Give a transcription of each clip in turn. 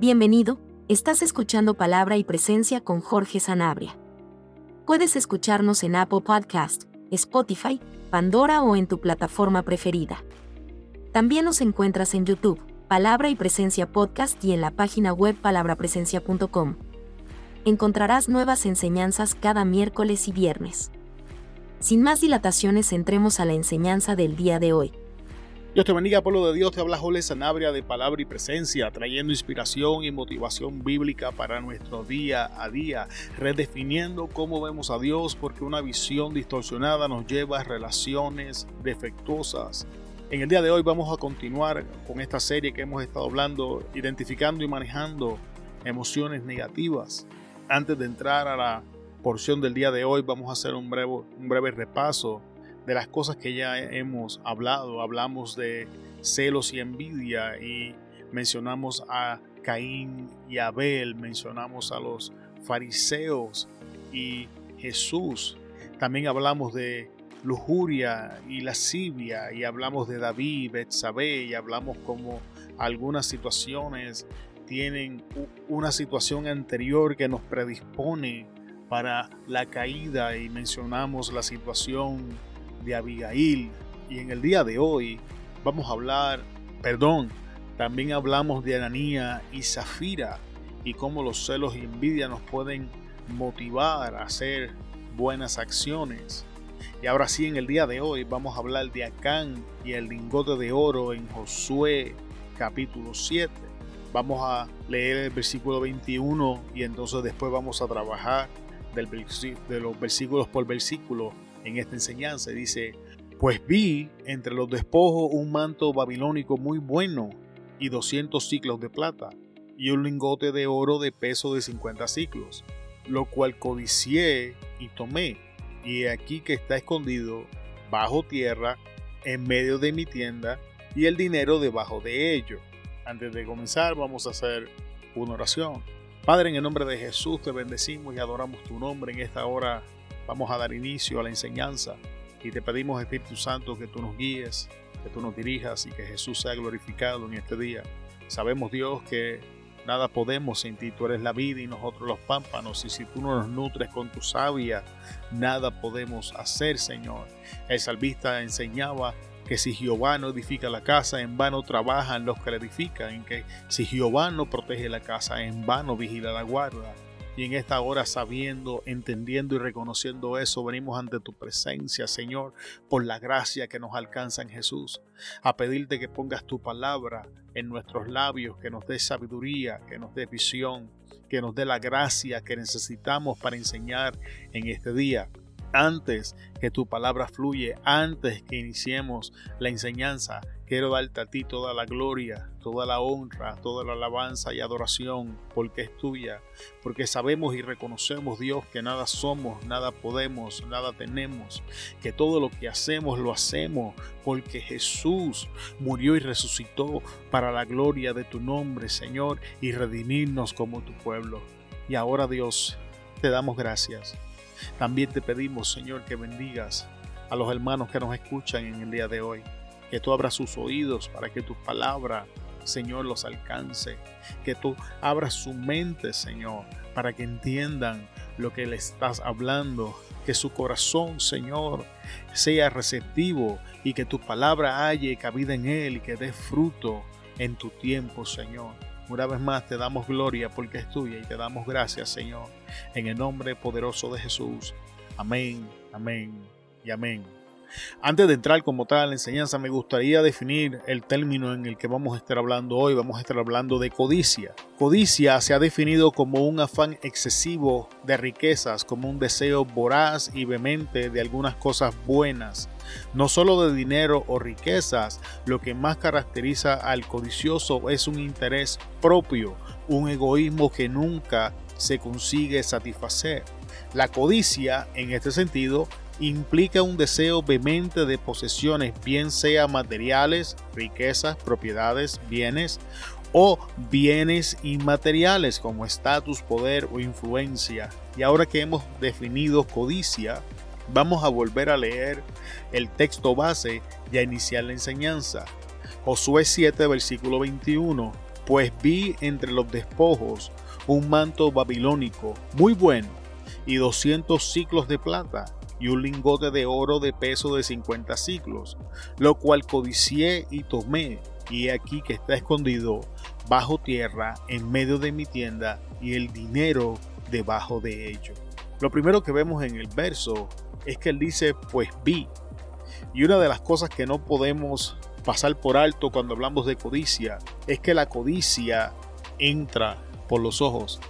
Bienvenido, estás escuchando Palabra y Presencia con Jorge Sanabria. Puedes escucharnos en Apple Podcast, Spotify, Pandora o en tu plataforma preferida. También nos encuentras en YouTube, Palabra y Presencia Podcast y en la página web palabrapresencia.com. Encontrarás nuevas enseñanzas cada miércoles y viernes. Sin más dilataciones, entremos a la enseñanza del día de hoy. Dios te bendiga, pueblo de Dios. Te habla Jorge Sanabria de Palabra y Presencia, trayendo inspiración y motivación bíblica para nuestro día a día, redefiniendo cómo vemos a Dios, porque una visión distorsionada nos lleva a relaciones defectuosas. En el día de hoy vamos a continuar con esta serie que hemos estado hablando, identificando y manejando emociones negativas. Antes de entrar a la porción del día de hoy, vamos a hacer un breve, un breve repaso de las cosas que ya hemos hablado. Hablamos de celos y envidia y mencionamos a Caín y Abel, mencionamos a los fariseos y Jesús. También hablamos de lujuria y lascivia y hablamos de David, Betsabé y hablamos como algunas situaciones tienen una situación anterior que nos predispone para la caída y mencionamos la situación de Abigail. Y en el día de hoy vamos a hablar, perdón, también hablamos de Ananía y Zafira y cómo los celos y envidia nos pueden motivar a hacer buenas acciones. Y ahora sí, en el día de hoy vamos a hablar de Acán y el lingote de oro en Josué capítulo 7. Vamos a leer el versículo 21 y entonces después vamos a trabajar del, de los versículos por versículo en esta enseñanza. Dice, pues vi entre los despojos un manto babilónico muy bueno y 200 ciclos de plata y un lingote de oro de peso de 50 ciclos, lo cual codicié y tomé. Y aquí que está escondido bajo tierra en medio de mi tienda y el dinero debajo de ello. Antes de comenzar vamos a hacer una oración. Padre, en el nombre de Jesús te bendecimos y adoramos tu nombre en esta hora Vamos a dar inicio a la enseñanza y te pedimos, Espíritu Santo, que tú nos guíes, que tú nos dirijas y que Jesús sea glorificado en este día. Sabemos, Dios, que nada podemos sin ti. Tú eres la vida y nosotros los pámpanos. Y si tú no nos nutres con tu savia, nada podemos hacer, Señor. El salvista enseñaba que si Jehová no edifica la casa, en vano trabajan los que la edifican. Que si Jehová no protege la casa, en vano vigila la guarda. Y en esta hora sabiendo, entendiendo y reconociendo eso, venimos ante tu presencia, Señor, por la gracia que nos alcanza en Jesús, a pedirte que pongas tu palabra en nuestros labios, que nos dé sabiduría, que nos dé visión, que nos dé la gracia que necesitamos para enseñar en este día antes que tu palabra fluye, antes que iniciemos la enseñanza, quiero darte a ti toda la gloria, toda la honra, toda la alabanza y adoración, porque es tuya, porque sabemos y reconocemos, Dios, que nada somos, nada podemos, nada tenemos, que todo lo que hacemos lo hacemos porque Jesús murió y resucitó para la gloria de tu nombre, Señor, y redimirnos como tu pueblo. Y ahora, Dios, te damos gracias también te pedimos, Señor, que bendigas a los hermanos que nos escuchan en el día de hoy. Que tú abras sus oídos para que tu palabra, Señor, los alcance. Que tú abras su mente, Señor, para que entiendan lo que le estás hablando. Que su corazón, Señor, sea receptivo y que tu palabra halle cabida en él y que dé fruto en tu tiempo, Señor. Una vez más te damos gloria porque es tuya y te damos gracias, Señor, en el nombre poderoso de Jesús. Amén, amén y amén. Antes de entrar como tal a la enseñanza, me gustaría definir el término en el que vamos a estar hablando hoy. Vamos a estar hablando de codicia. Codicia se ha definido como un afán excesivo de riquezas, como un deseo voraz y vehemente de algunas cosas buenas. No solo de dinero o riquezas, lo que más caracteriza al codicioso es un interés propio, un egoísmo que nunca se consigue satisfacer. La codicia, en este sentido, implica un deseo vehemente de posesiones, bien sea materiales, riquezas, propiedades, bienes, o bienes inmateriales como estatus, poder o influencia. Y ahora que hemos definido codicia, vamos a volver a leer el texto base y a iniciar la enseñanza. Josué 7, versículo 21 pues vi entre los despojos un manto babilónico muy bueno y 200 ciclos de plata y un lingote de oro de peso de 50 ciclos, lo cual codicié y tomé, y aquí que está escondido bajo tierra en medio de mi tienda y el dinero debajo de ello. Lo primero que vemos en el verso es que él dice, pues vi. Y una de las cosas que no podemos pasar por alto cuando hablamos de codicia es que la codicia entra por los ojos.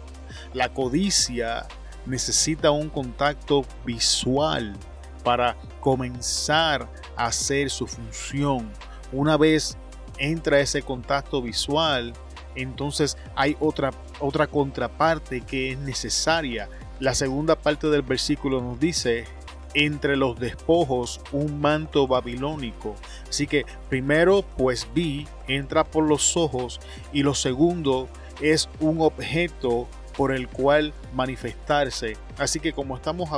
La codicia necesita un contacto visual para comenzar a hacer su función. Una vez entra ese contacto visual, entonces hay otra, otra contraparte que es necesaria. La segunda parte del versículo nos dice, entre los despojos un manto babilónico. Así que primero pues vi, entra por los ojos y lo segundo es un objeto por el cual manifestarse. Así que como estamos,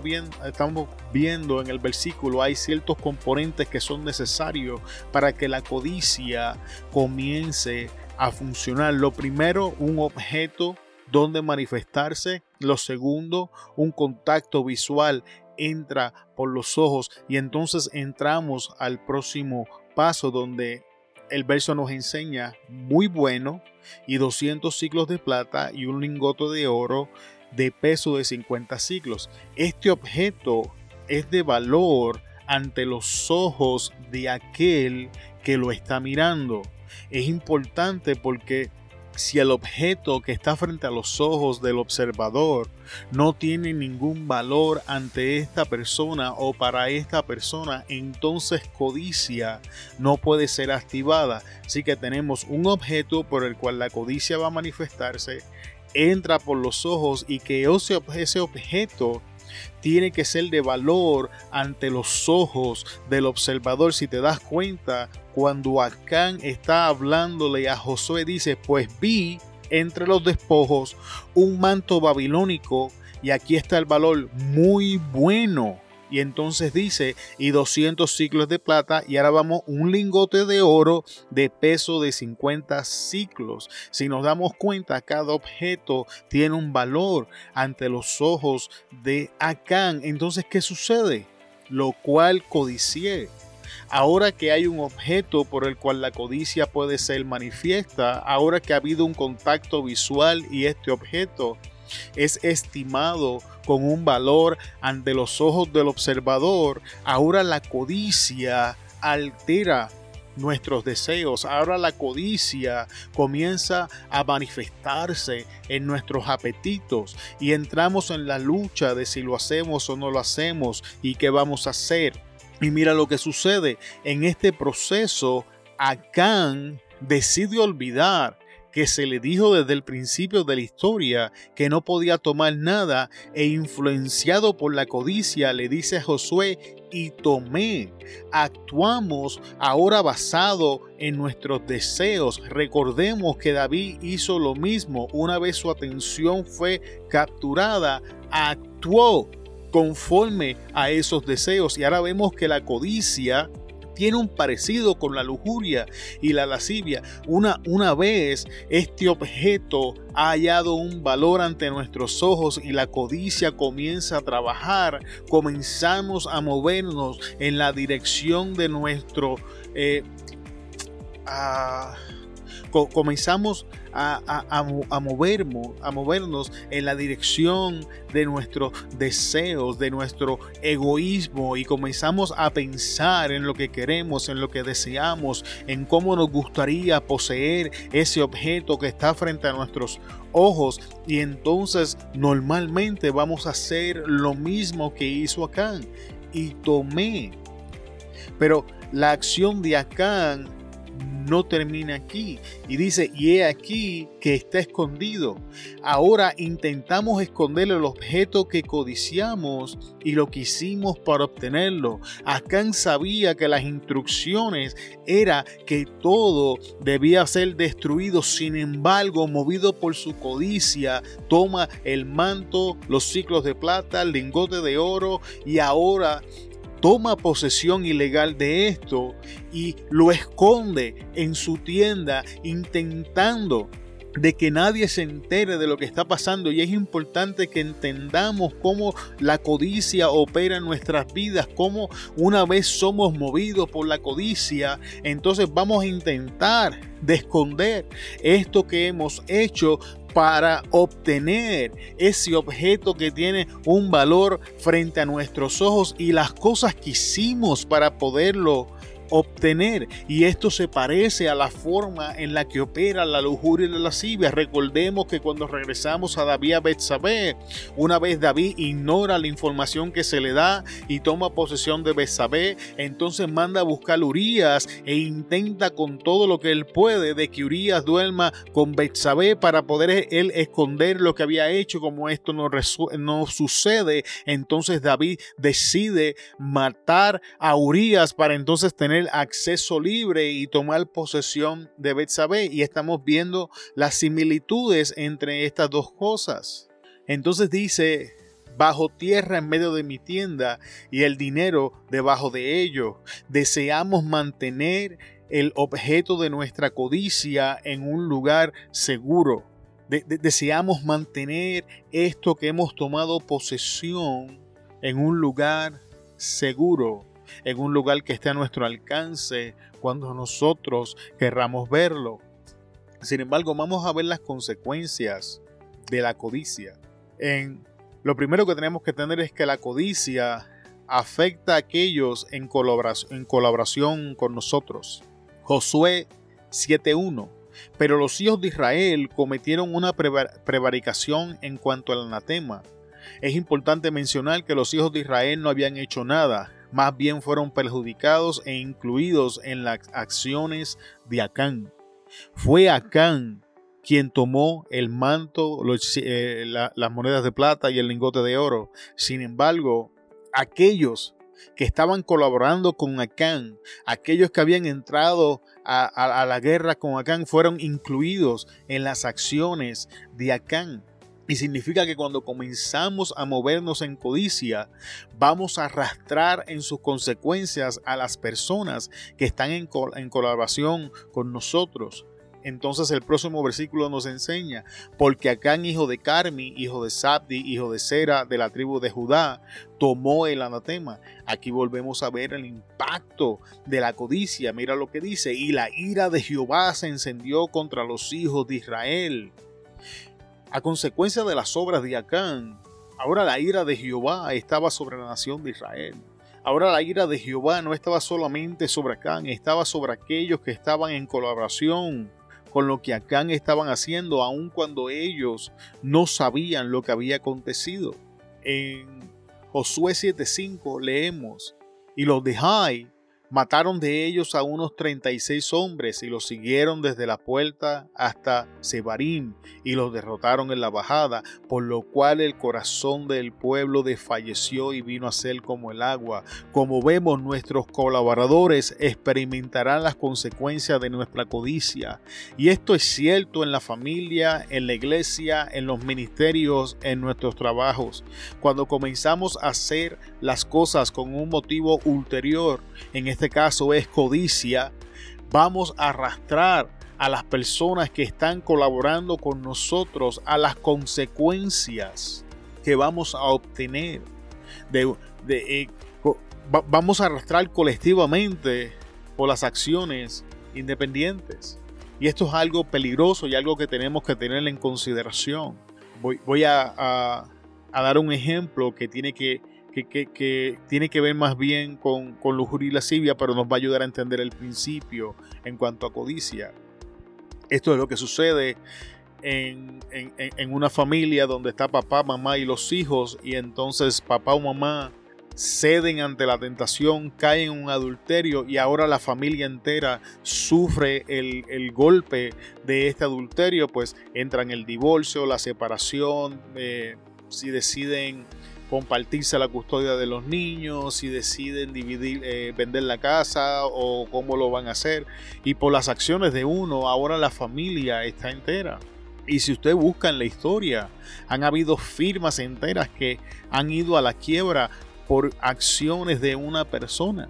viendo en el versículo, hay ciertos componentes que son necesarios para que la codicia comience a funcionar. Lo primero, un objeto donde manifestarse. Lo segundo, un contacto visual entra por los ojos y entonces entramos al próximo paso donde el verso nos enseña muy bueno y 200 ciclos de plata y un lingote de oro de peso de 50 ciclos. Este objeto es de valor ante los ojos de aquel que lo está mirando. Es importante porque si el objeto que está frente a los ojos del observador no tiene ningún valor ante esta persona o para esta persona, entonces codicia no puede ser activada. Así que tenemos un objeto por el cual la codicia va a manifestarse, entra por los ojos y que ese, objeto tiene que ser de valor ante los ojos del observador. Si te das cuenta, cuando Acán está hablándole a Josué, dice, pues vi entre los despojos un manto babilónico y aquí está el valor muy bueno. Y entonces dice, y 200 ciclos de plata, y ahora vamos un lingote de oro de peso de 50 ciclos. Si nos damos cuenta, cada objeto tiene un valor ante los ojos de Acán. Entonces, ¿qué sucede? Lo cual codicié. Ahora que hay un objeto por el cual la codicia puede ser manifiesta, ahora que ha habido un contacto visual y este objeto es estimado con un valor ante los ojos del observador, ahora la codicia altera nuestros deseos. Ahora la codicia comienza a manifestarse en nuestros apetitos y entramos en la lucha de si lo hacemos o no lo hacemos y qué vamos a hacer. Y mira lo que sucede en este proceso. Acán decide olvidar que se le dijo desde el principio de la historia que no podía tomar nada e influenciado por la codicia le dice a Josué y tomé. Actuamos ahora basado en nuestros deseos. Recordemos que David hizo lo mismo una vez su atención fue capturada, actuó conforme a esos deseos y ahora vemos que la codicia tiene un parecido con la lujuria y la lascivia. Una, una vez este objeto ha hallado un valor ante nuestros ojos y la codicia comienza a trabajar, comenzamos a movernos en la dirección de nuestro... Eh, comenzamos a, movernos, a movernos en la dirección de nuestros deseos, de nuestro egoísmo y comenzamos a pensar en lo que queremos, en lo que deseamos, en cómo nos gustaría poseer ese objeto que está frente a nuestros ojos y entonces normalmente vamos a hacer lo mismo que hizo Acán y tomé. Pero la acción de Acán no termina aquí. Y dice, y he aquí que está escondido. Ahora intentamos esconder el objeto que codiciamos y lo que hicimos para obtenerlo. Acán sabía que las instrucciones era que todo debía ser destruido. Sin embargo, movido por su codicia, toma el manto, los ciclos de plata, el lingote de oro y ahora toma posesión ilegal de esto y lo esconde en su tienda intentando de que nadie se entere de lo que está pasando. Y es importante que entendamos cómo la codicia opera en nuestras vidas, cómo una vez somos movidos por la codicia, entonces vamos a intentar de esconder esto que hemos hecho para obtener ese objeto que tiene un valor frente a nuestros ojos y las cosas que hicimos para poderlo obtener. Y esto se parece a la forma en la que opera la lujuria y la lascivia. Recordemos que cuando regresamos a David a Betsabé, una vez David ignora la información que se le da y toma posesión de Betsabé, entonces manda a buscar a Urias e intenta con todo lo que él puede de que Urias duerma con Betsabé para poder él esconder lo que había hecho. Como esto no, no sucede, entonces David decide matar a Urias para entonces tener acceso libre y tomar posesión de Betsabé. Y estamos viendo las similitudes entre estas dos cosas. Entonces dice, bajo tierra en medio de mi tienda y el dinero debajo de ello. Deseamos mantener el objeto de nuestra codicia en un lugar seguro. deseamos mantener esto que hemos tomado posesión en un lugar seguro en un lugar que esté a nuestro alcance cuando nosotros querramos verlo. Sin embargo, vamos a ver las consecuencias de la codicia. En, lo primero que tenemos que tener es que la codicia afecta a aquellos en colaboración, en colaboración con nosotros. Josué 7.1 pero los hijos de Israel cometieron una prevaricación en cuanto al anatema. Es importante mencionar que los hijos de Israel no habían hecho nada, más bien fueron perjudicados e incluidos en las acciones de Acán. Fue Acán quien tomó el manto, eh, las monedas de plata y el lingote de oro. Sin embargo, aquellos que estaban colaborando con Acán, aquellos que habían entrado a la guerra con Acán, fueron incluidos en las acciones de Acán. Y significa que cuando comenzamos a movernos en codicia, vamos a arrastrar en sus consecuencias a las personas que están en, colaboración con nosotros. Entonces el próximo versículo nos enseña, porque Acán, hijo de Carmi, hijo de Sabdi, hijo de Sera, de la tribu de Judá, tomó el anatema. Aquí volvemos a ver el impacto de la codicia. Mira lo que dice, y la ira de Jehová se encendió contra los hijos de Israel a consecuencia de las obras de Acán, ahora la ira de Jehová estaba sobre la nación de Israel. Ahora la ira de Jehová no estaba solamente sobre Acán, estaba sobre aquellos que estaban en colaboración con lo que Acán estaban haciendo, aun cuando ellos no sabían lo que había acontecido. En Josué 7:5 leemos, y los de Mataron de ellos a unos 36 hombres y los siguieron desde la puerta hasta Sebarim y los derrotaron en la bajada, por lo cual el corazón del pueblo desfalleció y vino a ser como el agua. Como vemos, nuestros colaboradores experimentarán las consecuencias de nuestra codicia. Y esto es cierto en la familia, en la iglesia, en los ministerios, en nuestros trabajos. Cuando comenzamos a hacer las cosas con un motivo ulterior, en este caso es codicia, vamos a arrastrar a las personas que están colaborando con nosotros a las consecuencias que vamos a obtener. Eh, vamos a arrastrar colectivamente por las acciones independientes. Y esto es algo peligroso y algo que tenemos que tener en consideración. Voy, a dar un ejemplo que tiene que que, tiene que ver más bien con, con lujuria y lascivia, pero nos va a ayudar a entender el principio en cuanto a codicia. Esto es lo que sucede en, en, una familia donde está papá, mamá y los hijos, y entonces papá o mamá ceden ante la tentación, caen en un adulterio y ahora la familia entera sufre el, el golpe de este adulterio, pues entra en el divorcio, la separación, eh, si deciden compartirse la custodia de los niños, si deciden dividir, eh, vender la casa o cómo lo van a hacer. Y por las acciones de uno, ahora la familia está entera. Y si usted busca en la historia, han habido firmas enteras que han ido a la quiebra por acciones de una persona.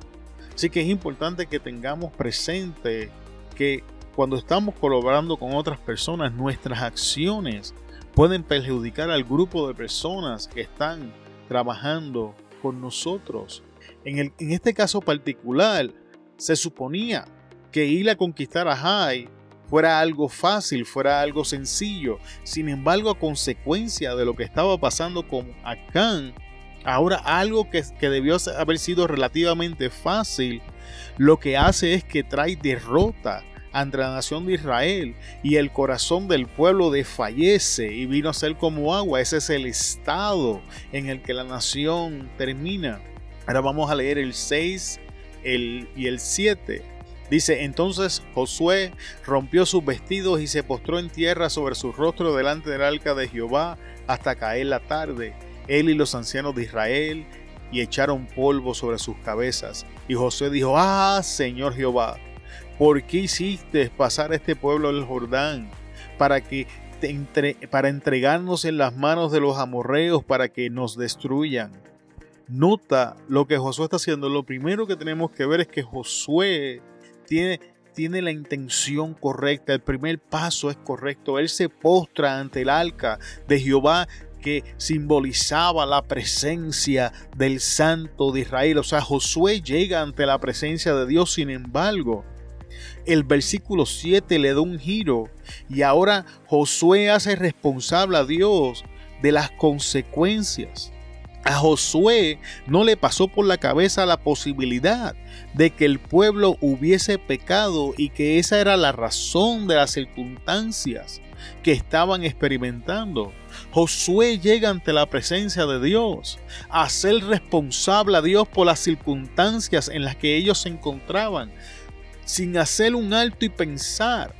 Así que es importante que tengamos presente que cuando estamos colaborando con otras personas, nuestras acciones pueden perjudicar al grupo de personas que están trabajando con nosotros. En, el, en este caso particular, se suponía que ir a conquistar a Jai fuera algo fácil, fuera algo sencillo. Sin embargo, a consecuencia de lo que estaba pasando con Acán, ahora algo que, que debió haber sido relativamente fácil, lo que hace es que trae derrota ante la nación de Israel y el corazón del pueblo desfallece y vino a ser como agua. Ese es el estado en el que la nación termina. Ahora vamos a leer el 6 el, y el 7. Dice, entonces Josué rompió sus vestidos y se postró en tierra sobre su rostro delante del arca de Jehová hasta caer la tarde, él y los ancianos de Israel, y echaron polvo sobre sus cabezas. Y Josué dijo, ah, Señor Jehová, ¿por qué hiciste pasar a este pueblo el Jordán? Para que para entregarnos en las manos de los amorreos para que nos destruyan. Nota lo que Josué está haciendo. Lo primero que tenemos que ver es que Josué tiene, tiene la intención correcta. El primer paso es correcto. Él se postra ante el arca de Jehová que simbolizaba la presencia del Santo de Israel. O sea, Josué llega ante la presencia de Dios. Sin embargo, el versículo 7 le da un giro y ahora Josué hace responsable a Dios de las consecuencias. A Josué no le pasó por la cabeza la posibilidad de que el pueblo hubiese pecado y que esa era la razón de las circunstancias que estaban experimentando. Josué llega ante la presencia de Dios a ser responsable a Dios por las circunstancias en las que ellos se encontraban sin hacer un alto y pensar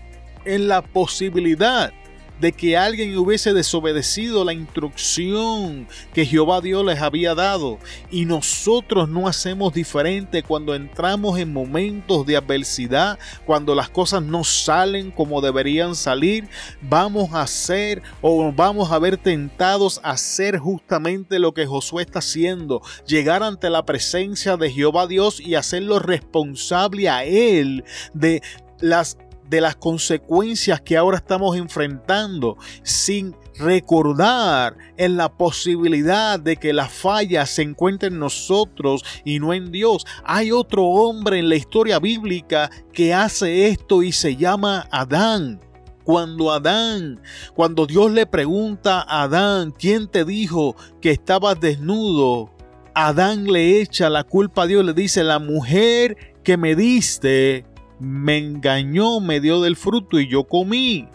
en la posibilidad de que alguien hubiese desobedecido la instrucción que Jehová Dios les había dado. Y nosotros no hacemos diferente cuando entramos en momentos de adversidad, cuando las cosas no salen como deberían salir. Vamos a hacer o vamos a ver tentados a hacer justamente lo que Josué está haciendo. Llegar ante la presencia de Jehová Dios y hacerlo responsable a Él de las de las consecuencias que ahora estamos enfrentando sin recordar en la posibilidad de que la falla se encuentre en nosotros y no en Dios. Hay otro hombre en la historia bíblica que hace esto y se llama Adán. Cuando Adán, cuando Dios le pregunta a Adán, ¿quién te dijo que estabas desnudo? Adán le echa la culpa a Dios, le dice, la mujer que me diste me engañó, me dio del fruto y yo comí.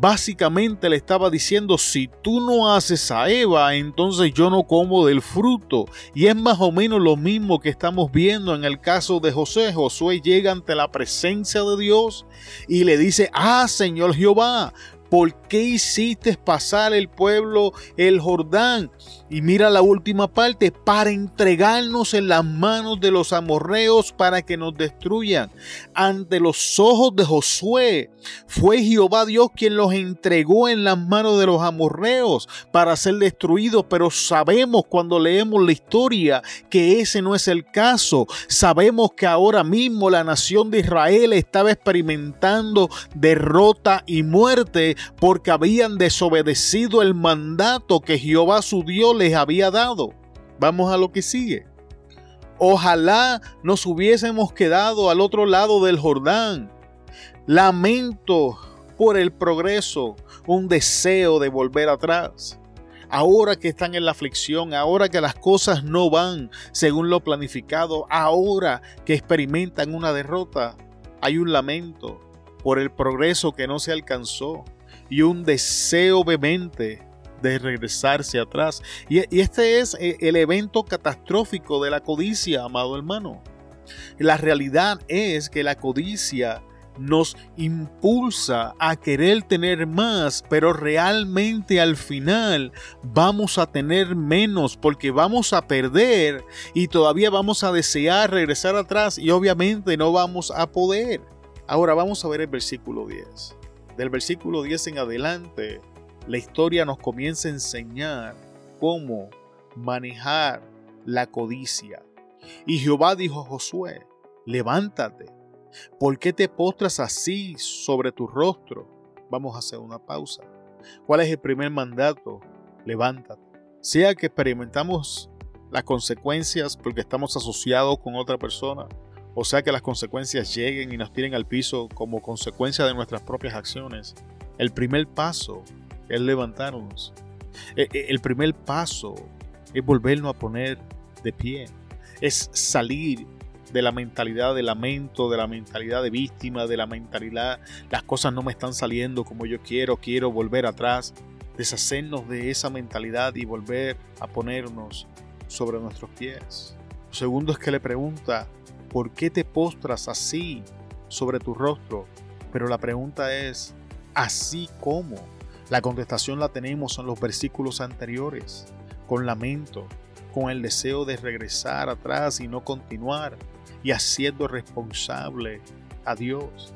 Básicamente le estaba diciendo, si tú no haces a Eva, entonces yo no como del fruto. Y es más o menos lo mismo que estamos viendo en el caso de José. Josué llega ante la presencia de Dios y le dice, ah, Señor Jehová, ¿Por qué hiciste pasar el pueblo el Jordán? Y mira la última parte, para entregarnos en las manos de los amorreos para que nos destruyan. Ante los ojos de Josué fue Jehová Dios quien los entregó en las manos de los amorreos para ser destruidos, pero sabemos cuando leemos la historia que ese no es el caso. Sabemos que ahora mismo la nación de Israel estaba experimentando derrota y muerte porque habían desobedecido el mandato que Jehová su Dios les había dado. Vamos a lo que sigue. Ojalá nos hubiésemos quedado al otro lado del Jordán. Lamento por el progreso, un deseo de volver atrás. Ahora que están en la aflicción, ahora que las cosas no van según lo planificado, ahora que experimentan una derrota, hay un lamento por el progreso que no se alcanzó y un deseo vehemente de regresarse atrás. Y, este es eh, el evento catastrófico de la codicia, amado hermano. La realidad es que la codicia nos impulsa a querer tener más, pero realmente al final vamos a tener menos porque vamos a perder y todavía vamos a desear regresar atrás y obviamente no vamos a poder. Ahora vamos a ver el versículo 10 del versículo 10 en adelante, la historia nos comienza a enseñar cómo manejar la codicia. Y Jehová dijo a Josué, levántate, ¿Por qué te postras así sobre tu rostro? Vamos a hacer una pausa. ¿Cuál es el primer mandato? Levántate. Sea que experimentamos las consecuencias porque estamos asociados con otra persona, o sea que las consecuencias lleguen y nos tiren al piso como consecuencia de nuestras propias acciones. El primer paso es levantarnos. E, e, el primer paso es volvernos a poner de pie. Es salir de la mentalidad de lamento, de la mentalidad de víctima, de la mentalidad las cosas no me están saliendo como yo quiero, quiero volver atrás. Deshacernos de esa mentalidad y volver a ponernos sobre nuestros pies. segundo es que le pregunta, ¿por qué te postras así sobre tu rostro? Pero la pregunta es, ¿así cómo? La contestación la tenemos en los versículos anteriores, con lamento, con el deseo de regresar atrás y no continuar, y haciendo responsable a Dios.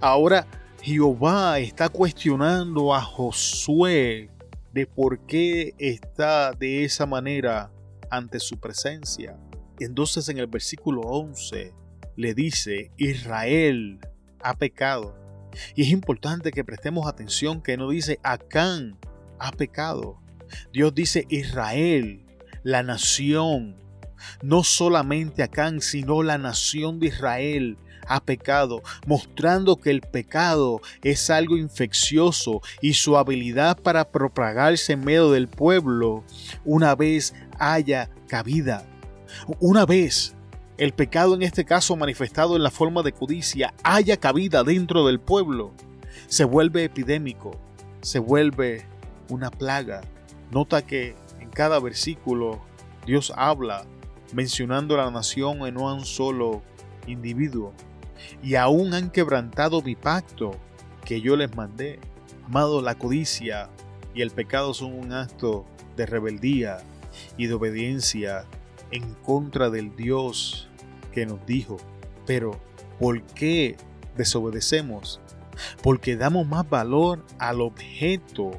Ahora Jehová está cuestionando a Josué de por qué está de esa manera ante su presencia. Entonces en el versículo 11 le dice, Israel ha pecado. Y es importante que prestemos atención que no dice Acán ha pecado. Dios dice Israel, la nación. No solamente Acán, sino la nación de Israel ha pecado, mostrando que el pecado es algo infeccioso y su habilidad para propagarse en medio del pueblo una vez haya cabida. Una vez el pecado en este caso manifestado en la forma de codicia haya cabida dentro del pueblo, se vuelve epidémico, se vuelve una plaga. Nota que en cada versículo Dios habla mencionando a la nación en un solo individuo. Y aún han quebrantado mi pacto que yo les mandé. Amado, la codicia y el pecado son un acto de rebeldía y de obediencia en contra del Dios que nos dijo. Pero, ¿por qué desobedecemos? Porque damos más valor al objeto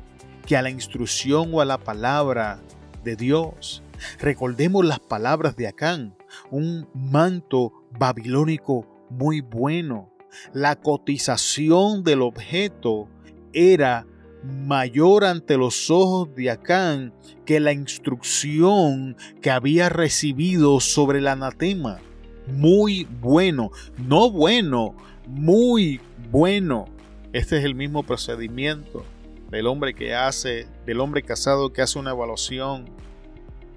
que a la instrucción o a la palabra de Dios. Recordemos las palabras de Acán, un manto babilónico muy bueno. La cotización del objeto era mayor ante los ojos de Acán que la instrucción que había recibido sobre el anatema. Muy bueno, no bueno, muy bueno. Este es el mismo procedimiento del hombre que hace, del hombre casado que hace una evaluación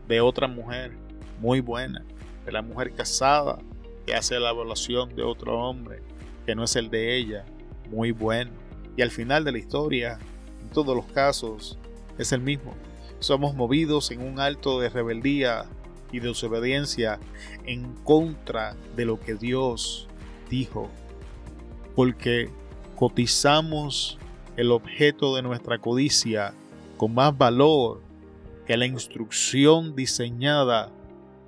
de otra mujer muy buena, de la mujer casada que hace la evaluación de otro hombre que no es el de ella, muy bueno. Y al final de la historia, todos los casos es el mismo. Somos movidos en un alto de rebeldía y de desobediencia en contra de lo que Dios dijo. Porque cotizamos el objeto de nuestra codicia con más valor que la instrucción diseñada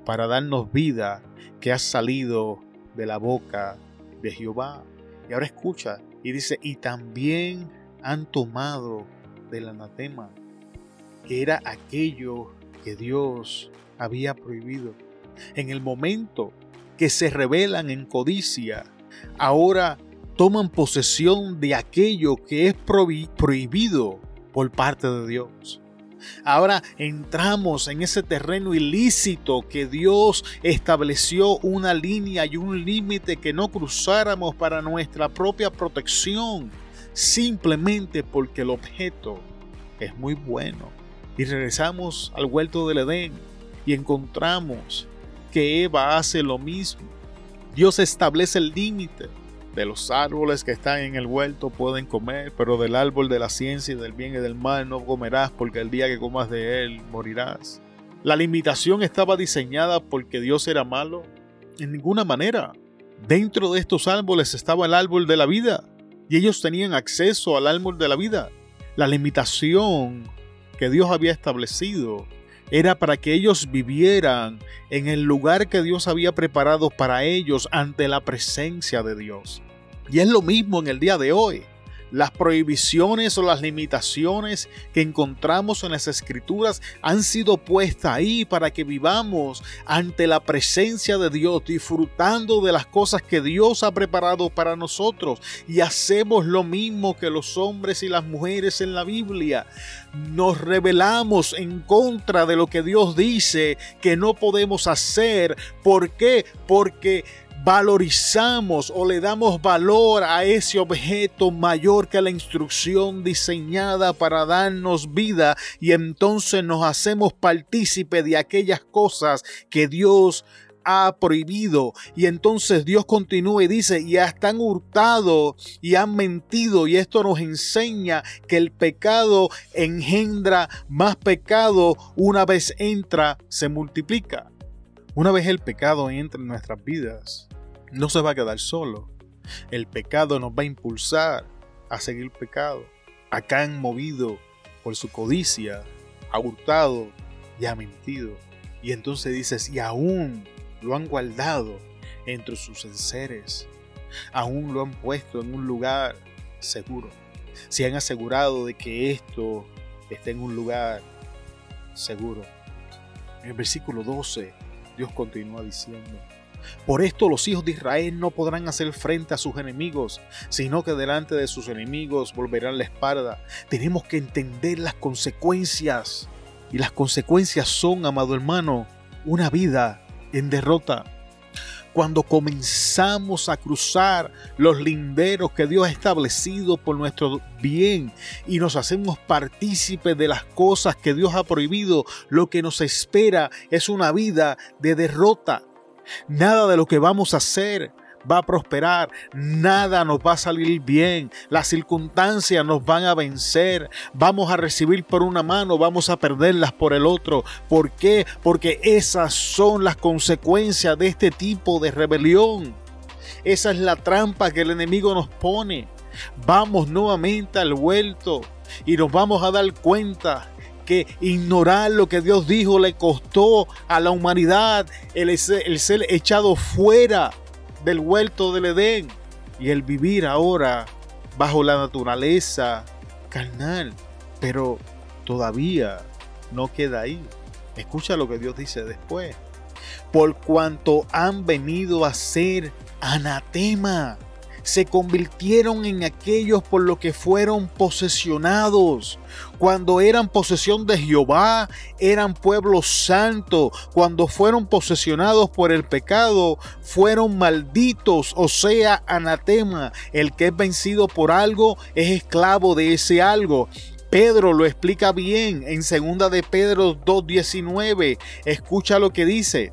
para darnos vida que ha salido de la boca de Jehová. Y ahora escucha, y dice, y también han tomado del anatema, que era aquello que Dios había prohibido. En el momento que se rebelan en codicia, ahora toman posesión de aquello que es prohibido por parte de Dios. Ahora entramos en ese terreno ilícito que Dios estableció una línea y un límite que no cruzáramos para nuestra propia protección simplemente porque el objeto es muy bueno. Y regresamos al huerto del Edén y encontramos que Eva hace lo mismo. Dios establece el límite. De los árboles que están en el huerto pueden comer, pero del árbol de la ciencia y del bien y del mal no comerás, porque el día que comas de él morirás. La limitación estaba diseñada porque Dios era malo. En ninguna manera. Dentro de estos árboles estaba el árbol de la vida, y ellos tenían acceso al árbol de la vida. La limitación que Dios había establecido era para que ellos vivieran en el lugar que Dios había preparado para ellos ante la presencia de Dios. Y es lo mismo en el día de hoy. Las prohibiciones o las limitaciones que encontramos en las escrituras han sido puestas ahí para que vivamos ante la presencia de Dios, disfrutando de las cosas que Dios ha preparado para nosotros. Y hacemos lo mismo que los hombres y las mujeres en la Biblia. Nos rebelamos en contra de lo que Dios dice que no podemos hacer. ¿Por qué? Porque valorizamos o le damos valor a ese objeto mayor que la instrucción diseñada para darnos vida y entonces nos hacemos partícipe de aquellas cosas que Dios ha prohibido. Y entonces Dios continúa y dice, y están hurtado y han mentido. Y esto nos enseña que el pecado engendra más pecado. Una vez entra, se multiplica. Una vez el pecado entra en nuestras vidas, no se va a quedar solo. El pecado nos va a impulsar a seguir pecado. Acá han movido por su codicia, ha hurtado y ha mentido. Y entonces dices, y aún lo han guardado entre sus enseres. Aún lo han puesto en un lugar seguro. Se han asegurado de que esto esté en un lugar seguro. En el versículo 12 Dios continúa diciendo, por esto los hijos de Israel no podrán hacer frente a sus enemigos, sino que delante de sus enemigos volverán la espalda. Tenemos que entender las consecuencias. Y las consecuencias son, amado hermano, una vida en derrota cuando comenzamos a cruzar los linderos que Dios ha establecido por nuestro bien y nos hacemos partícipes de las cosas que Dios ha prohibido, lo que nos espera es una vida de derrota. Nada de lo que vamos a hacer va a prosperar, nada nos va a salir bien, las circunstancias nos van a vencer, vamos a recibir por una mano, vamos a perderlas por el otro. ¿Por qué? Porque esas son las consecuencias de este tipo de rebelión. Esa es la trampa que el enemigo nos pone. Vamos nuevamente al vuelto y nos vamos a dar cuenta que ignorar lo que Dios dijo le costó a la humanidad el, ser echado fuera del huerto del Edén y el vivir ahora bajo la naturaleza carnal. Pero todavía no queda ahí. Escucha lo que Dios dice después. Por cuanto han venido a ser anatema se convirtieron en aquellos por lo que fueron posesionados. Cuando eran posesión de Jehová, eran pueblo santo. Cuando fueron posesionados por el pecado, fueron malditos, o sea, anatema. El que es vencido por algo es esclavo de ese algo. Pedro lo explica bien en segunda de Pedro 2:19. Escucha lo que dice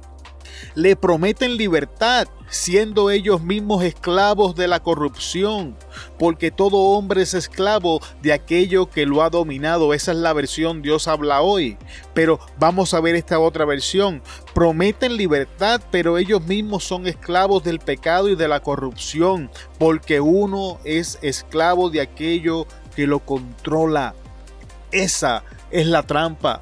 le prometen libertad, siendo ellos mismos esclavos de la corrupción, porque todo hombre es esclavo de aquello que lo ha dominado. Esa es la versión Dios habla hoy. Pero vamos a ver esta otra versión. Prometen libertad, pero ellos mismos son esclavos del pecado y de la corrupción, porque uno es esclavo de aquello que lo controla. Esa es la trampa.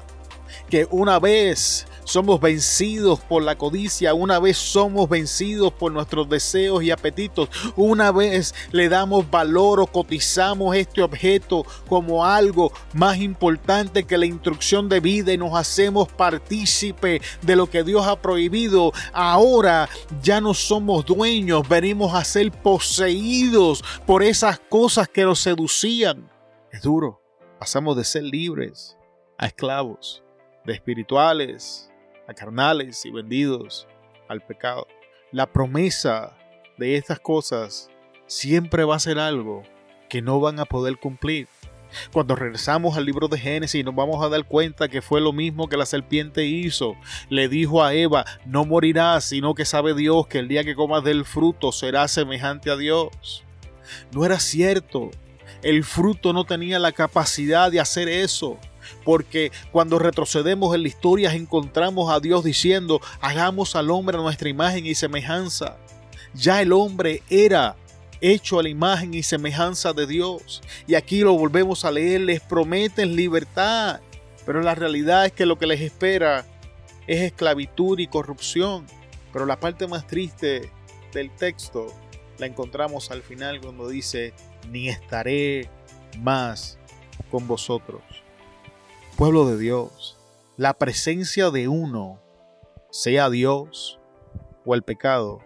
Que una vez somos vencidos por la codicia, una vez somos vencidos por nuestros deseos y apetitos, una vez le damos valor o cotizamos este objeto como algo más importante que la instrucción de vida y nos hacemos partícipe de lo que Dios ha prohibido, ahora ya no somos dueños, venimos a ser poseídos por esas cosas que nos seducían. Es duro, pasamos de ser libres a esclavos, de espirituales a carnales y vendidos al pecado. La promesa de estas cosas siempre va a ser algo que no van a poder cumplir. Cuando regresamos al libro de Génesis nos vamos a dar cuenta que fue lo mismo que la serpiente hizo. Le dijo a Eva, no morirás, sino que sabe Dios que el día que comas del fruto serás semejante a Dios. No era cierto. El fruto no tenía la capacidad de hacer eso porque cuando retrocedemos en la historia encontramos a Dios diciendo, hagamos al hombre nuestra imagen y semejanza. Ya el hombre era hecho a la imagen y semejanza de Dios. Y aquí lo volvemos a leer, les prometen libertad, pero la realidad es que lo que les espera es esclavitud y corrupción. Pero la parte más triste del texto la encontramos al final cuando dice, ni estaré más con vosotros. Pueblo de Dios, la presencia de uno, sea Dios o el pecado,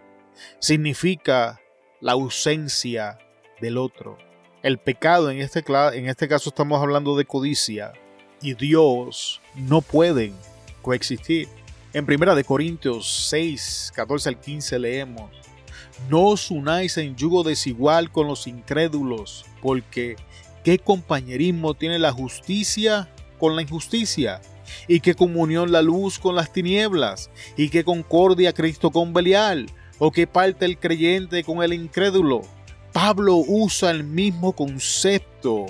significa la ausencia del otro. El pecado, en este, en este caso estamos hablando de codicia, y Dios no pueden coexistir. En primera de Corintios 6, 14 al 15 leemos, No os unáis en yugo desigual con los incrédulos, porque ¿qué compañerismo tiene la justicia con la injusticia? ¿Y qué comunión la luz con las tinieblas? ¿Y qué concordia Cristo con Belial? ¿O qué parte el creyente con el incrédulo? Pablo usa el mismo concepto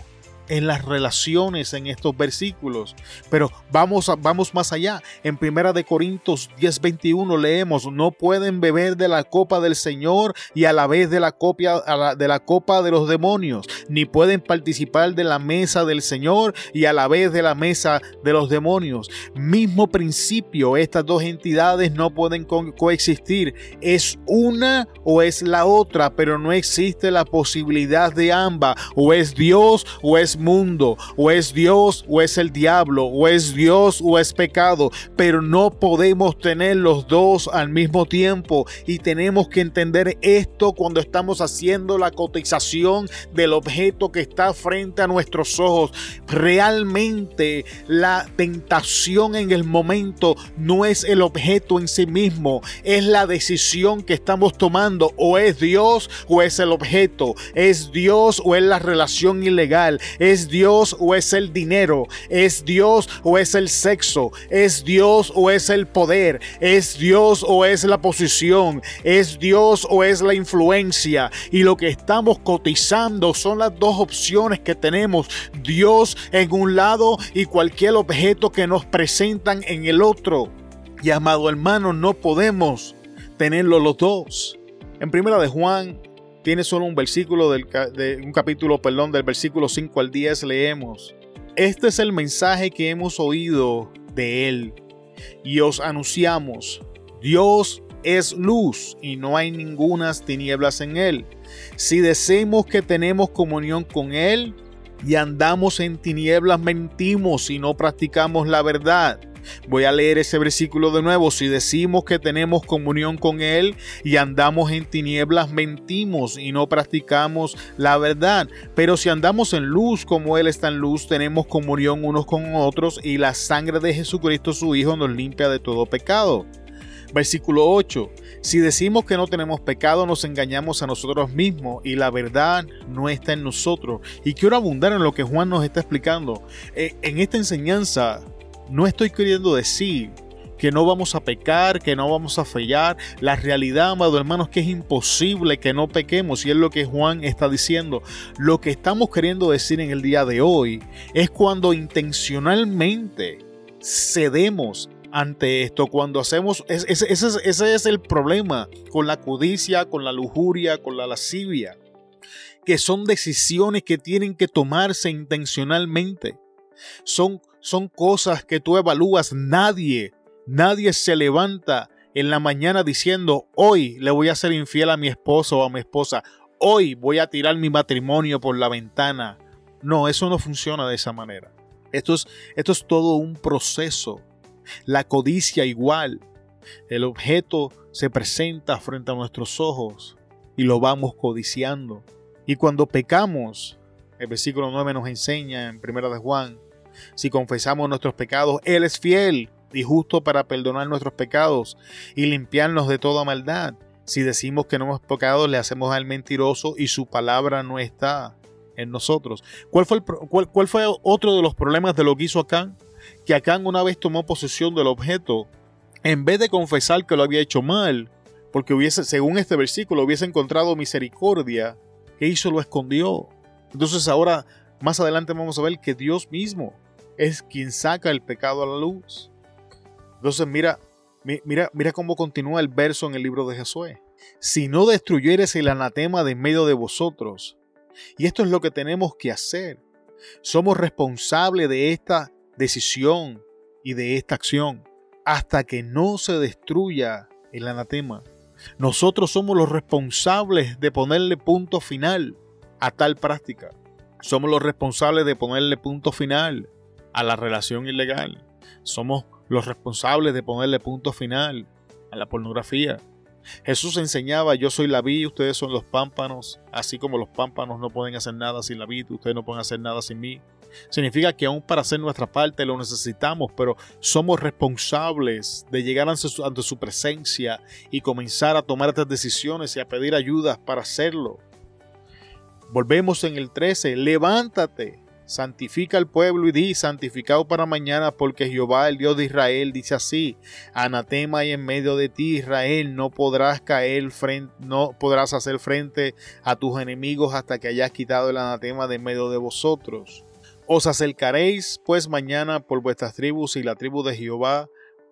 en las relaciones en estos versículos. Pero vamos, vamos más allá. En Primera de Corintios 10:21 leemos, no pueden beber de la copa del Señor y a la vez de la, copia, de la copa de los demonios, ni pueden participar de la mesa del Señor y a la vez de la mesa de los demonios. Mismo principio, estas dos entidades no pueden coexistir. Es una o es la otra, pero no existe la posibilidad de ambas. O es Dios o es mundo, o es Dios o es el diablo, o es Dios o es pecado, pero no podemos tener los dos al mismo tiempo. Y tenemos que entender esto cuando estamos haciendo la cotización del objeto que está frente a nuestros ojos. Realmente la tentación en el momento no es el objeto en sí mismo, es la decisión que estamos tomando, o es Dios o es el objeto, es Dios o es la relación ilegal, ¿Es Dios o es el dinero? ¿Es Dios o es el sexo? ¿Es Dios o es el poder? ¿Es Dios o es la posición? ¿Es Dios o es la influencia? Y lo que estamos cotizando son las dos opciones que tenemos. Dios en un lado y cualquier objeto que nos presentan en el otro. Y amado hermano, no podemos tenerlo los dos. En primera de Juan tiene solo un versículo del, de un capítulo, perdón, del versículo 5 al 10 leemos. Este es el mensaje que hemos oído de él y os anunciamos. Dios es luz y no hay ningunas tinieblas en él. Si decimos que tenemos comunión con él y andamos en tinieblas, mentimos y no practicamos la verdad. Voy a leer ese versículo de nuevo. Si decimos que tenemos comunión con Él y andamos en tinieblas, mentimos y no practicamos la verdad. Pero si andamos en luz como Él está en luz, tenemos comunión unos con otros y la sangre de Jesucristo su Hijo nos limpia de todo pecado. Versículo 8. Si decimos que no tenemos pecado, nos engañamos a nosotros mismos y la verdad no está en nosotros. Y quiero abundar en lo que Juan nos está explicando. Eh, en esta enseñanza no estoy queriendo decir que no vamos a pecar, que no vamos a fallar. La realidad, amado hermano, es que es imposible que no pequemos y es lo que Juan está diciendo. Lo que estamos queriendo decir en el día de hoy es cuando intencionalmente cedemos ante esto, cuando hacemos, ese, ese es el problema con la codicia, con la lujuria, con la lascivia, que son decisiones que tienen que tomarse intencionalmente. Son son cosas que tú evalúas. Nadie, nadie se levanta en la mañana diciendo, hoy le voy a ser infiel a mi esposo o a mi esposa, hoy voy a tirar mi matrimonio por la ventana. No, eso no funciona de esa manera. Esto es, esto es todo un proceso. La codicia igual. El objeto se presenta frente a nuestros ojos y lo vamos codiciando. Y cuando pecamos, el versículo 9 nos enseña en 1 de Juan, si confesamos nuestros pecados, Él es fiel y justo para perdonar nuestros pecados y limpiarnos de toda maldad. Si decimos que no hemos pecado, le hacemos al mentiroso y su palabra no está en nosotros. ¿Cuál fue, cuál, fue otro de los problemas de lo que hizo Acán? Que Acán una vez tomó posesión del objeto, en vez de confesar que lo había hecho mal, porque hubiese, según este versículo, hubiese encontrado misericordia, ¿qué hizo? Lo escondió. Entonces ahora, más adelante vamos a ver que Dios mismo es quien saca el pecado a la luz. Entonces mira, mira, mira cómo continúa el verso en el libro de Josué. Si no destruyeres el anatema de en medio de vosotros. Y esto es lo que tenemos que hacer. Somos responsables de esta decisión y de esta acción hasta que no se destruya el anatema. Nosotros somos los responsables de ponerle punto final a tal práctica. Somos los responsables de ponerle punto final a la relación ilegal. Somos los responsables de ponerle punto final a la pornografía. Jesús enseñaba, yo soy la vid, ustedes son los pámpanos, así como los pámpanos no pueden hacer nada sin la vid, ustedes no pueden hacer nada sin mí. Significa que aún para hacer nuestra parte lo necesitamos, pero somos responsables de llegar ante su, ante su presencia y comenzar a tomar estas decisiones y a pedir ayuda para hacerlo. Volvemos en el 13, levántate, santifica al pueblo y di, santificado para mañana, porque Jehová, el Dios de Israel, dice así, anatema y en medio de ti, Israel, no podrás caer frente, no podrás hacer frente a tus enemigos hasta que hayas quitado el anatema de en medio de vosotros. Os acercaréis pues mañana por vuestras tribus y la tribu de Jehová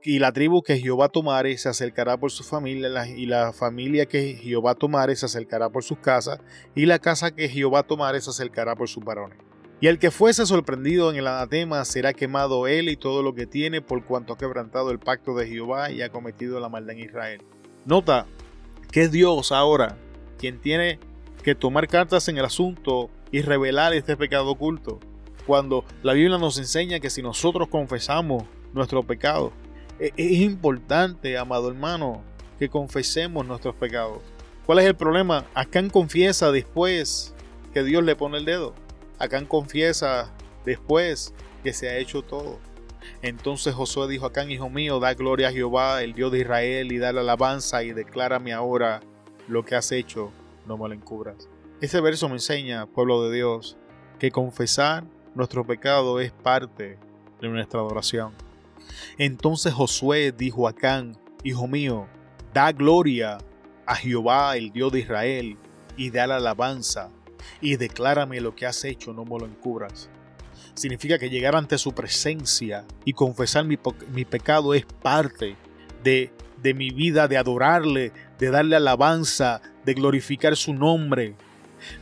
y la tribu que Jehová tomare se acercará por su familia, y la familia que Jehová tomare se acercará por sus casas, y la casa que Jehová tomare se acercará por sus varones. Y el que fuese sorprendido en el anatema será quemado él y todo lo que tiene, por cuanto ha quebrantado el pacto de Jehová y ha cometido la maldad en Israel. Nota que Dios ahora quien tiene que tomar cartas en el asunto y revelar este pecado oculto. Cuando la Biblia nos enseña que si nosotros confesamos nuestro pecado, e-, es importante, amado hermano, que confesemos nuestros pecados. ¿Cuál es el problema? Acán confiesa después que Dios le pone el dedo. Acán confiesa después que se ha hecho todo. Entonces Josué dijo a Acán, hijo mío, da gloria a Jehová, el Dios de Israel, y dale alabanza y declárame ahora lo que has hecho, no me lo encubras. Este verso me enseña, pueblo de Dios, que confesar nuestro pecado es parte de nuestra adoración. Entonces Josué dijo a Acán, Hijo mío, da gloria a Jehová, el Dios de Israel, y da la alabanza, y declárame lo que has hecho, no me lo encubras. Significa que llegar ante su presencia y confesar mi, mi pecado es parte de, de mi vida, de adorarle, de darle alabanza, de glorificar su nombre.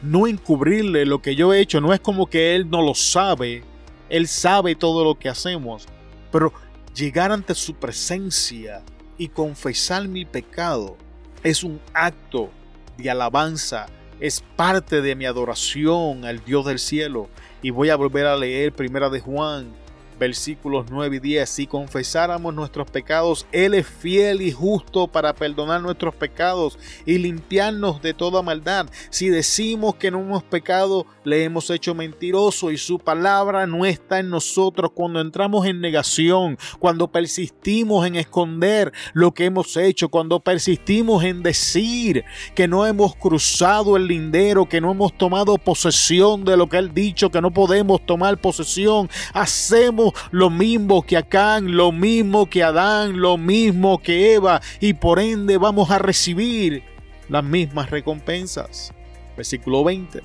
No encubrirle lo que yo he hecho, no es como que Él no lo sabe, Él sabe todo lo que hacemos, pero llegar ante su presencia y confesar mi pecado es un acto de alabanza, es parte de mi adoración al Dios del cielo. Y voy a volver a leer Primera de Juan versículos 9 y 10, si confesáramos nuestros pecados, Él es fiel y justo para perdonar nuestros pecados y limpiarnos de toda maldad. Si decimos que no hemos pecado, le hemos hecho mentiroso y su palabra no está en nosotros. Cuando entramos en negación, cuando persistimos en esconder lo que hemos hecho, cuando persistimos en decir que no hemos cruzado el lindero, que no hemos tomado posesión de lo que Él dicho, que no podemos tomar posesión, hacemos lo mismo que Acán, lo mismo que Adán, lo mismo que Eva, y por ende vamos a recibir las mismas recompensas. Versículo 20.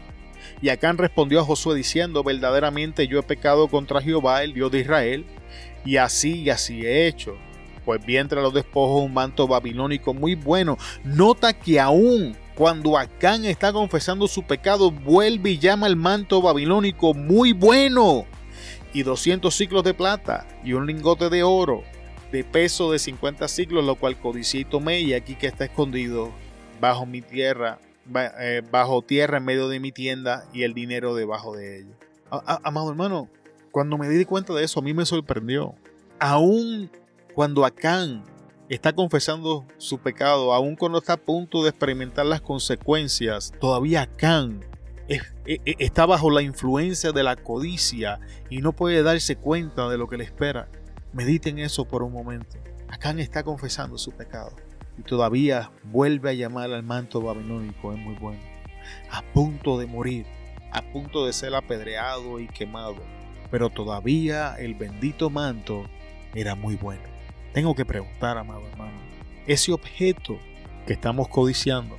Y Acán respondió a Josué diciendo, verdaderamente yo he pecado contra Jehová, el Dios de Israel, y así y así he hecho. Pues vi entre los despojos un manto babilónico muy bueno. Nota que aún cuando Acán está confesando su pecado, vuelve y llama el manto babilónico muy bueno y 200 ciclos de plata y un lingote de oro de peso de 50 ciclos, lo cual codicié y tomé y aquí que está escondido bajo mi tierra, eh, bajo tierra en medio de mi tienda y el dinero debajo de ella. amado hermano, cuando me di cuenta de eso a mí me sorprendió. Aún cuando Acán está confesando su pecado, aún cuando está a punto de experimentar las consecuencias, todavía Acán está bajo la influencia de la codicia y no puede darse cuenta de lo que le espera. Mediten eso por un momento. Acán está confesando su pecado y todavía vuelve a llamar al manto babilónico, es muy bueno. A punto de morir, a punto de ser apedreado y quemado, pero todavía el bendito manto era muy bueno. Tengo que preguntar, amado hermano, ese objeto que estamos codiciando,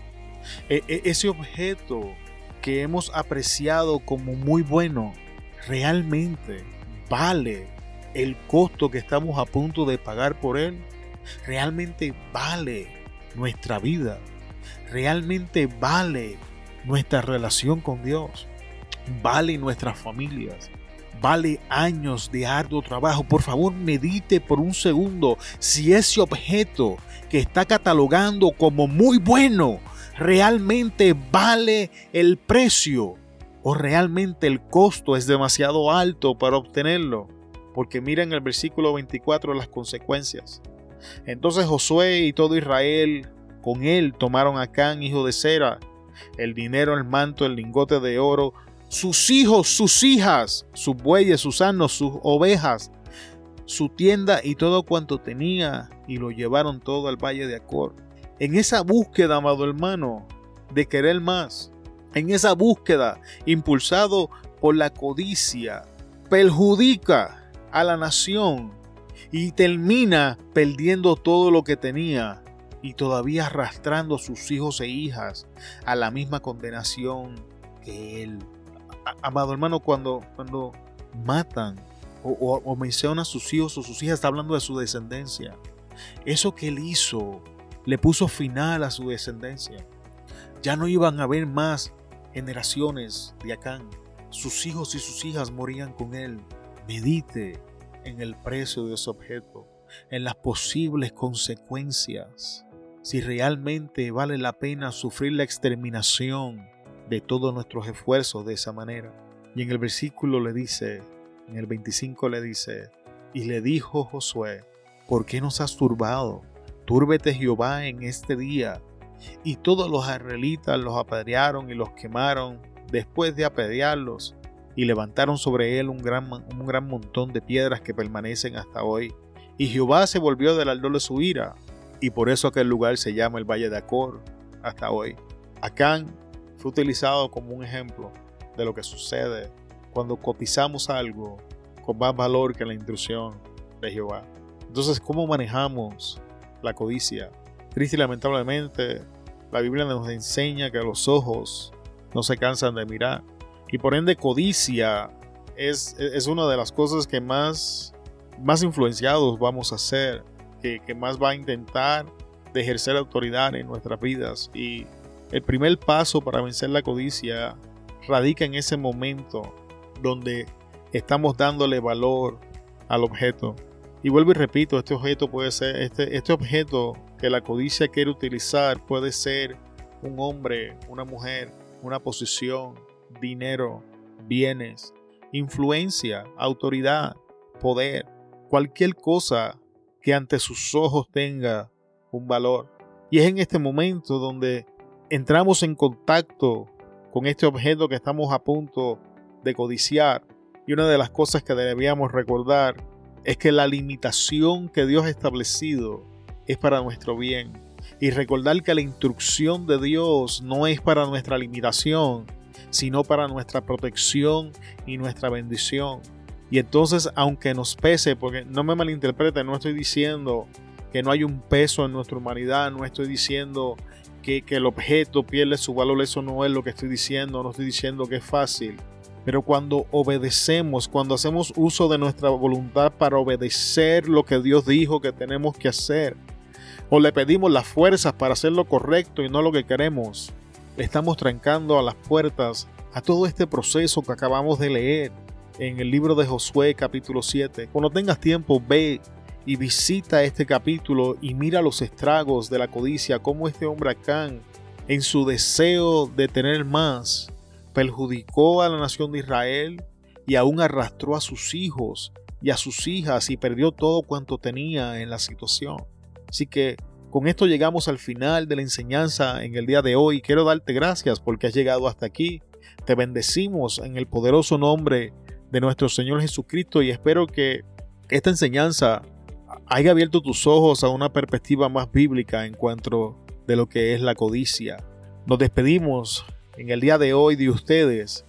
e, ese objeto que hemos apreciado como muy bueno realmente vale el costo que estamos a punto de pagar por él? ¿Realmente vale nuestra vida? ¿Realmente vale nuestra relación con Dios? ¿Vale nuestras familias? ¿Vale años de arduo trabajo? Por favor, medite por un segundo si ese objeto que está catalogando como muy bueno realmente vale el precio ¿O realmente el costo es demasiado alto para obtenerlo? Porque mira en el versículo 24 las consecuencias. Entonces Josué y todo Israel con él tomaron a Can, hijo de Sera, el dinero, el manto, el lingote de oro, sus hijos, sus hijas, sus bueyes, sus asnos, sus ovejas, su tienda y todo cuanto tenía, y lo llevaron todo al valle de Acor. En esa búsqueda, amado hermano, de querer más, en esa búsqueda, impulsado por la codicia, perjudica a la nación y termina perdiendo todo lo que tenía y todavía arrastrando a sus hijos e hijas a la misma condenación que él. Amado hermano, cuando, cuando matan o, o, menciona a sus hijos o sus hijas, está hablando de su descendencia. Eso que él hizo le puso final a su descendencia. Ya no iban a haber más generaciones de Acán. Sus hijos y sus hijas morían con él. Medite en el precio de ese objeto, en las posibles consecuencias si realmente vale la pena sufrir la exterminación de todos nuestros esfuerzos de esa manera. Y en el versículo le dice, en el 25 le dice, y le dijo Josué, ¿por qué nos has turbado? Túrbete Jehová en este día. Y todos los israelitas los apedrearon y los quemaron después de apedrearlos y levantaron sobre él un gran, un gran montón de piedras que permanecen hasta hoy. Y Jehová se volvió del ardor de su ira y por eso aquel lugar se llama el Valle de Acor hasta hoy. Acán fue utilizado como un ejemplo de lo que sucede cuando cotizamos algo con más valor que la intrusión de Jehová. Entonces, ¿cómo manejamos la codicia? Triste y lamentablemente, la Biblia nos enseña que los ojos no se cansan de mirar. Y por ende, codicia es, es una de las cosas que más, más influenciados vamos a ser que, más va a intentar de ejercer autoridad en nuestras vidas. Y el primer paso para vencer la codicia radica en ese momento donde estamos dándole valor al objeto. Y vuelvo y repito, este objeto puede ser, este, este objeto que la codicia quiere utilizar puede ser un hombre, una mujer, una posición, dinero, bienes, influencia, autoridad, poder, cualquier cosa que ante sus ojos tenga un valor. Y es en este momento donde entramos en contacto con este objeto que estamos a punto de codiciar. Y una de las cosas que debíamos recordar es que la limitación que Dios ha establecido es para nuestro bien. Y recordar que la instrucción de Dios no es para nuestra limitación, sino para nuestra protección y nuestra bendición. Y entonces, aunque nos pese, porque no me malinterpreten, no estoy diciendo que no hay un peso en nuestra humanidad, no estoy diciendo que, que, el objeto pierde su valor, eso no es lo que estoy diciendo, no estoy diciendo que es fácil. Pero cuando obedecemos, cuando hacemos uso de nuestra voluntad para obedecer lo que Dios dijo que tenemos que hacer, o le pedimos las fuerzas para hacer lo correcto y no lo que queremos, estamos trancando a las puertas a todo este proceso que acabamos de leer en el libro de Josué capítulo 7. Cuando tengas tiempo, ve y visita este capítulo y mira los estragos de la codicia, cómo este hombre Acán, en su deseo de tener más, perjudicó a la nación de Israel y aún arrastró a sus hijos y a sus hijas y perdió todo cuanto tenía en la situación. Así que con esto llegamos al final de la enseñanza en el día de hoy. Quiero darte gracias porque has llegado hasta aquí. Te bendecimos en el poderoso nombre de nuestro Señor Jesucristo y espero que esta enseñanza haya abierto tus ojos a una perspectiva más bíblica en cuanto de lo que es la codicia. Nos despedimos en el día de hoy de ustedes,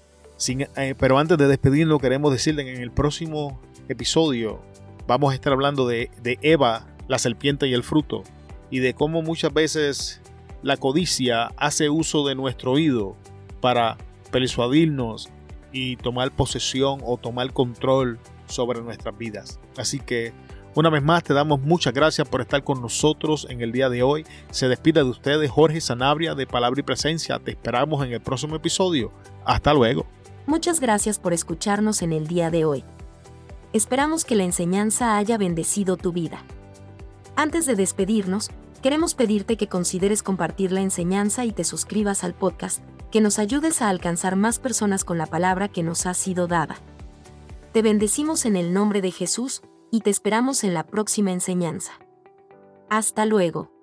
eh, pero antes de despedirnos queremos decirles que en el próximo episodio vamos a estar hablando de Eva, la serpiente y el fruto, y de cómo muchas veces la codicia hace uso de nuestro oído para persuadirnos y tomar posesión o tomar control sobre nuestras vidas. Así que una vez más te damos muchas gracias por estar con nosotros en el día de hoy. Se despide de ustedes Jorge Sanabria de Palabra y Presencia. Te esperamos en el próximo episodio. Hasta luego. Muchas gracias por escucharnos en el día de hoy. Esperamos que la enseñanza haya bendecido tu vida. Antes de despedirnos, queremos pedirte que consideres compartir la enseñanza y te suscribas al podcast que nos ayudes a alcanzar más personas con la palabra que nos ha sido dada. Te bendecimos en el nombre de Jesús, y te esperamos en la próxima enseñanza. Hasta luego.